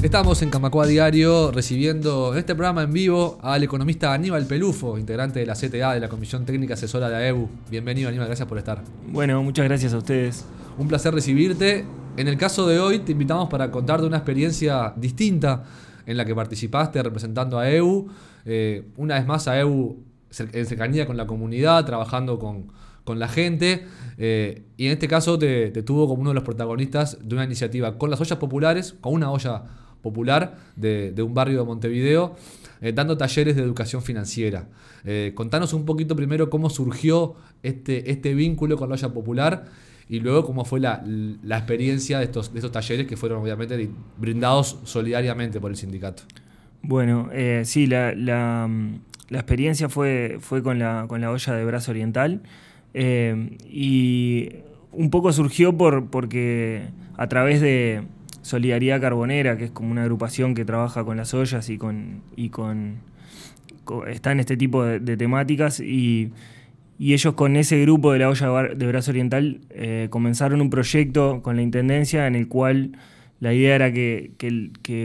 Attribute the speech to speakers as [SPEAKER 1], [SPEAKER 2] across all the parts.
[SPEAKER 1] Estamos en Camacua Diario recibiendo en este programa en vivo al economista Aníbal Pelufo, integrante de la CTA, de la Comisión Técnica Asesora de AEU. Bienvenido Aníbal, gracias por estar.
[SPEAKER 2] Bueno, muchas gracias a ustedes.
[SPEAKER 1] Un placer recibirte. En el caso de hoy te invitamos para contarte una experiencia distinta en la que participaste representando a AEU. Eh, una vez más AEU en cercanía con la comunidad, trabajando con, con la gente. Eh, y en este caso te, te, tuvo como uno de los protagonistas de una iniciativa con las ollas populares, con una olla popular de, un barrio de Montevideo, eh, dando talleres de educación financiera. Eh, contanos un poquito primero cómo surgió este, este vínculo con la olla popular y luego cómo fue la, experiencia de estos, de estos talleres que fueron obviamente brindados solidariamente por el sindicato.
[SPEAKER 2] Bueno, eh, sí, la, la, experiencia fue, fue con, la, con la olla de brazo oriental y un poco surgió por, porque a través de, Solidaridad Carbonera, que es como una agrupación que trabaja con las ollas y con. Y con, está en este tipo de, temáticas y, ellos con ese grupo de la olla de Brazo Oriental eh, comenzaron un proyecto con la Intendencia en el cual la idea era que,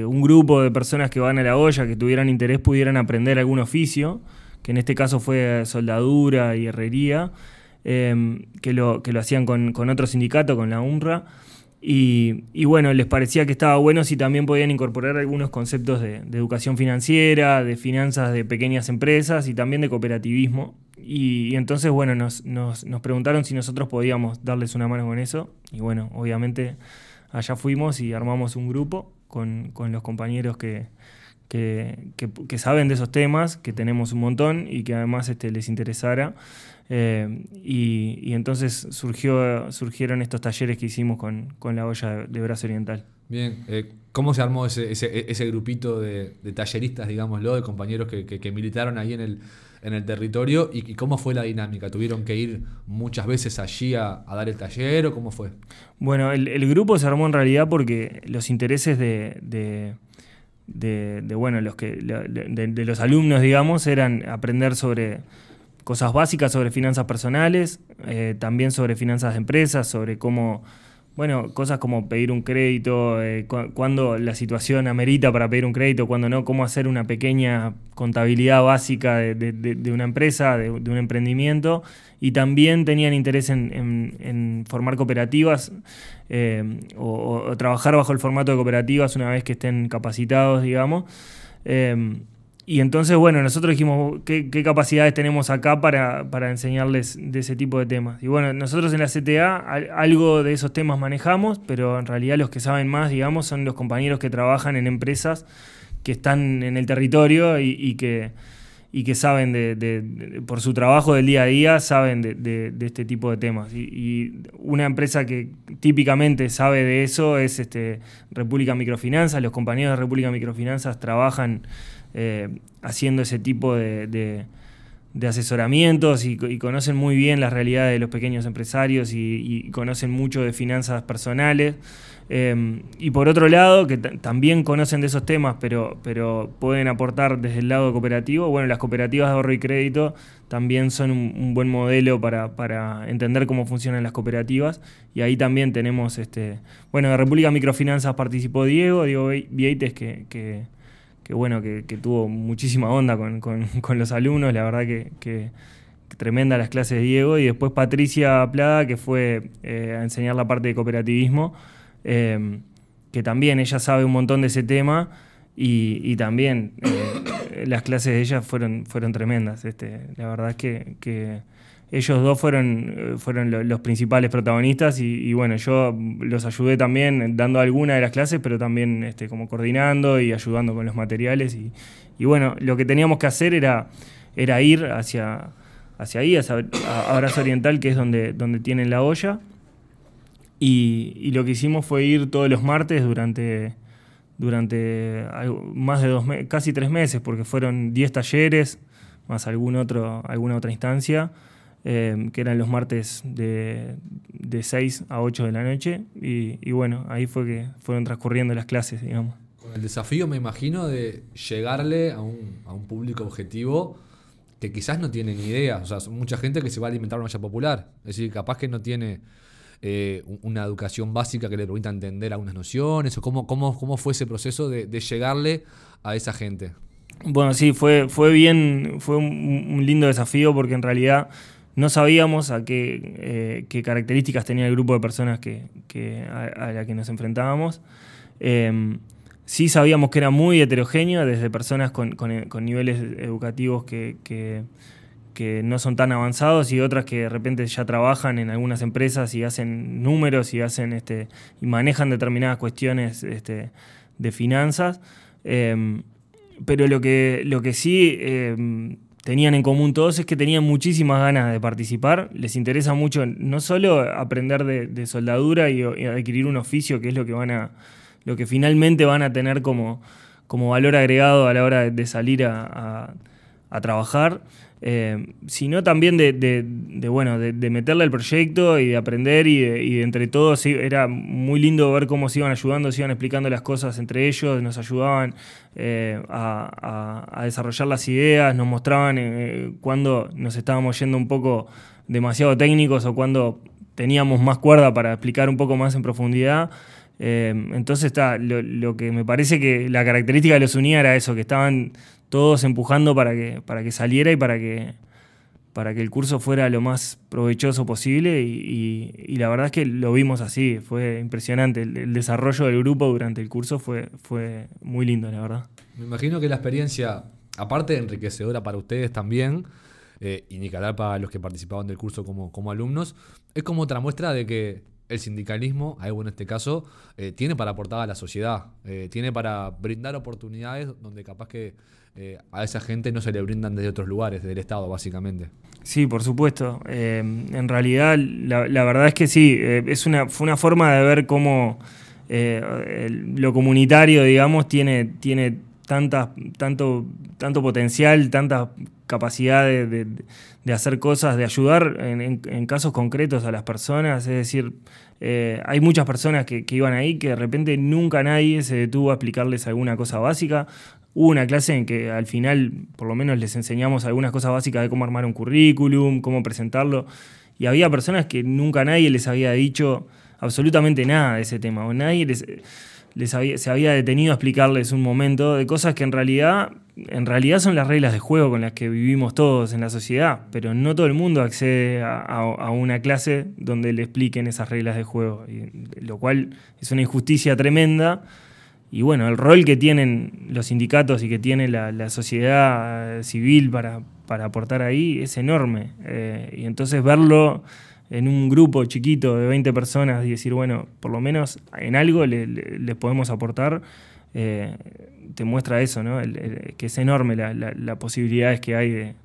[SPEAKER 2] un grupo de personas que van a la olla, que tuvieran interés, pudieran aprender algún oficio, que en este caso fue soldadura y herrería, eh, que, lo, que lo hacían con, con otro sindicato, con la UNRWA. Y, bueno, les parecía que estaba bueno si también podían incorporar algunos conceptos de, educación financiera, de finanzas de pequeñas empresas y también de cooperativismo. Y, entonces, bueno, nos, preguntaron si nosotros podíamos darles una mano con eso. Y bueno, obviamente allá fuimos y armamos un grupo con, los compañeros que, que, saben de esos temas, que tenemos un montón y que además este, les interesara. Eh, y, entonces surgió, surgieron estos talleres que hicimos con, la olla de brazo oriental.
[SPEAKER 1] Bien, eh, ¿cómo se armó ese, ese, grupito de, talleristas, digámoslo, de compañeros que, militaron ahí en el, en el territorio? ¿Y, cómo fue la dinámica? ¿Tuvieron que ir muchas veces allí a, dar el taller o cómo fue?
[SPEAKER 2] Bueno, el, grupo se armó en realidad porque los intereses de, de bueno, los que, de, los alumnos, digamos, eran aprender sobre cosas básicas sobre finanzas personales, eh, también sobre finanzas de empresas, sobre cómo, bueno, cosas como pedir un crédito, eh, cuando la situación amerita para pedir un crédito, cuando no, cómo hacer una pequeña contabilidad básica de, una empresa, de, un emprendimiento, y también tenían interés en, formar cooperativas eh, o, trabajar bajo el formato de cooperativas una vez que estén capacitados, digamos. Y entonces, bueno, nosotros dijimos, ¿qué, capacidades tenemos acá para, enseñarles de ese tipo de temas? Y bueno, nosotros en la CTA algo de esos temas manejamos, pero en realidad los que saben más, digamos, son los compañeros que trabajan en empresas que están en el territorio y, que, y que saben, de, por su trabajo del día a día, saben de, este tipo de temas. Y, una empresa que típicamente sabe de eso es este, República Microfinanzas. Los compañeros de República Microfinanzas trabajan eh, haciendo ese tipo de, asesoramientos y, conocen muy bien las realidades de los pequeños empresarios y, conocen mucho de finanzas personales. Eh, y por otro lado, que también conocen de esos temas, pero, pero pueden aportar desde el lado cooperativo, bueno, las cooperativas de ahorro y crédito también son un, buen modelo para, entender cómo funcionan las cooperativas. Y ahí también tenemos, este bueno, de República Microfinanzas participó Diego, Diego Vieites, que bueno, que, tuvo muchísima onda con, los alumnos, la verdad que, tremenda las clases de Diego, y después Patricia Plada, que fue eh, a enseñar la parte de cooperativismo, eh, que también ella sabe un montón de ese tema, y, también eh, las clases de ella fueron, fueron tremendas. Este, la verdad es que ellos dos fueron, eh, fueron los principales protagonistas y, bueno, yo los ayudé también dando alguna de las clases, pero también este, como coordinando y ayudando con los materiales. Y, bueno, lo que teníamos que hacer era, era ir hacia, hacia ahí, hacia Abrazo Oriental, que es donde, donde tienen la olla. Y, lo que hicimos fue ir todos los martes durante, durante más de dos casi tres meses, porque fueron 10 talleres, más algún otro, alguna otra instancia. Em, que eran los martes de, de, 6 a 8 de la noche. Y, bueno, ahí fue que fueron transcurriendo las clases, digamos.
[SPEAKER 1] Con el desafío, me imagino, de llegarle a un, a un público objetivo que quizás no tiene ni idea. O sea, mucha gente que se va a alimentar una olla popular. Es decir, capaz que no tiene eh, una educación básica que le permita entender algunas nociones? ¿O cómo, cómo, cómo fue ese proceso de, llegarle a esa gente?
[SPEAKER 2] Bueno, sí, fue, fue bien, fue un, lindo desafío porque en realidad no sabíamos a qué, eh, qué características tenía el grupo de personas que, a, la que nos enfrentábamos. Em, sí sabíamos que era muy heterogéneo, desde personas con, niveles educativos que, que, no son tan avanzados y otras que de repente ya trabajan en algunas empresas y hacen números y, hacen, este, y manejan determinadas cuestiones este, de finanzas. Em, pero lo que, lo que sí em, tenían en común todos es que tenían muchísimas ganas de participar, les interesa mucho no solo aprender de, soldadura y, adquirir un oficio, que es lo que van a, lo que finalmente van a tener como, como valor agregado a la hora de, salir a, trabajar, eh, sino también de, bueno, de, meterle al proyecto y de aprender y de, entre todos era muy lindo ver cómo se iban ayudando, se iban explicando las cosas entre ellos, nos ayudaban eh, a, desarrollar las ideas, nos mostraban eh, cuando nos estábamos yendo un poco demasiado técnicos o cuando teníamos más cuerda para explicar un poco más en profundidad. entonces está, lo, lo, que me parece que la característica que los unía era eso, que estaban todos empujando para que, para que saliera y para que, para que el curso fuera lo más provechoso posible y, la verdad es que lo vimos así, fue impresionante. El, desarrollo del grupo durante el curso fue, fue muy lindo, la verdad.
[SPEAKER 1] Me imagino que la experiencia, aparte de enriquecedora para ustedes también, eh, y ni para los que participaban del curso como, como alumnos, es como otra muestra de que el sindicalismo, algo en este caso, eh, tiene para aportar a la sociedad, eh, tiene para brindar oportunidades donde capaz que eh, a esa gente no se le brindan desde otros lugares, del Estado, básicamente.
[SPEAKER 2] Sí, por supuesto. en realidad, la, verdad es que sí, es una, fue una forma de ver cómo lo comunitario, digamos, tiene, tiene tanto, tanto potencial, tanta capacidad de, hacer cosas, de ayudar en, casos concretos a las personas. Es decir, eh, hay muchas personas que, iban ahí que de repente nunca nadie se detuvo a explicarles alguna cosa básica. Hubo una clase en que al final, por lo menos, les enseñamos algunas cosas básicas de cómo armar un currículum, cómo presentarlo. Y había personas que nunca nadie les había dicho absolutamente nada de ese tema. O nadie les se había detenido a explicarles un momento de cosas que en realidad, en realidad son las reglas de juego con las que vivimos todos en la sociedad, pero no todo el mundo accede a, una clase donde le expliquen esas reglas de juego, lo cual es una injusticia tremenda. Y bueno, el rol que tienen los sindicatos y que tiene la, sociedad civil para, para, aportar ahí es enorme. Eh, y entonces verlo en un grupo chiquito de 20 personas y decir, bueno, por lo menos en algo les le, podemos aportar, eh, te muestra eso, ¿no? que es enorme las la, posibilidades que hay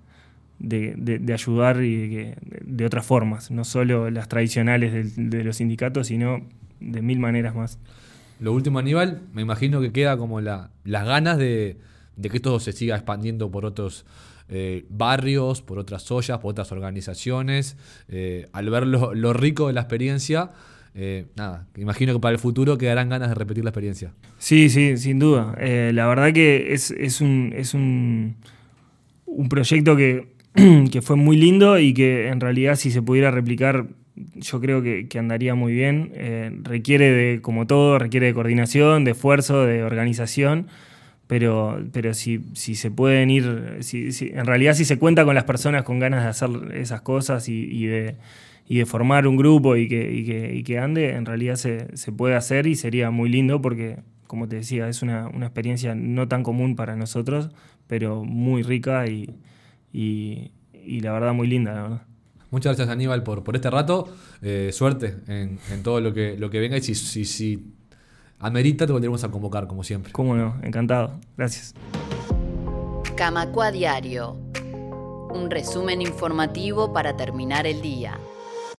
[SPEAKER 2] de, ayudar y de, otras formas, no solo las tradicionales de, los sindicatos, sino de mil maneras más.
[SPEAKER 1] Lo último, Aníbal, me imagino que queda como la, las ganas de, que esto se siga expandiendo por otros eh, barrios, por otras ollas, por otras organizaciones. Eh, al ver lo, rico de la experiencia, eh, nada, imagino que para el futuro quedarán ganas de repetir la experiencia.
[SPEAKER 2] Sí, sí, sin duda. la verdad que es, un, es un, un proyecto que, que, fue muy lindo y que en realidad si se pudiera replicar yo creo que, que andaría muy bien. requiere de, como todo, requiere de coordinación, de esfuerzo, de organización pero, pero si, si se pueden ir, si, en realidad si se cuenta con las personas con ganas de hacer esas cosas y, de, y de, formar un grupo y que, y que, y que ande, en realidad se, se, puede hacer y sería muy lindo porque, como te decía, es una, una experiencia no tan común para nosotros, pero muy rica y, la verdad muy linda, la verdad.
[SPEAKER 1] Muchas gracias Aníbal por, por este rato. Eh, suerte en, en, todo lo que, lo que venga y si, si, si amerita, te volveremos a convocar, como siempre.
[SPEAKER 2] Cómo no, encantado. Gracias.
[SPEAKER 3] Camacua Diario. Un resumen informativo para terminar el día.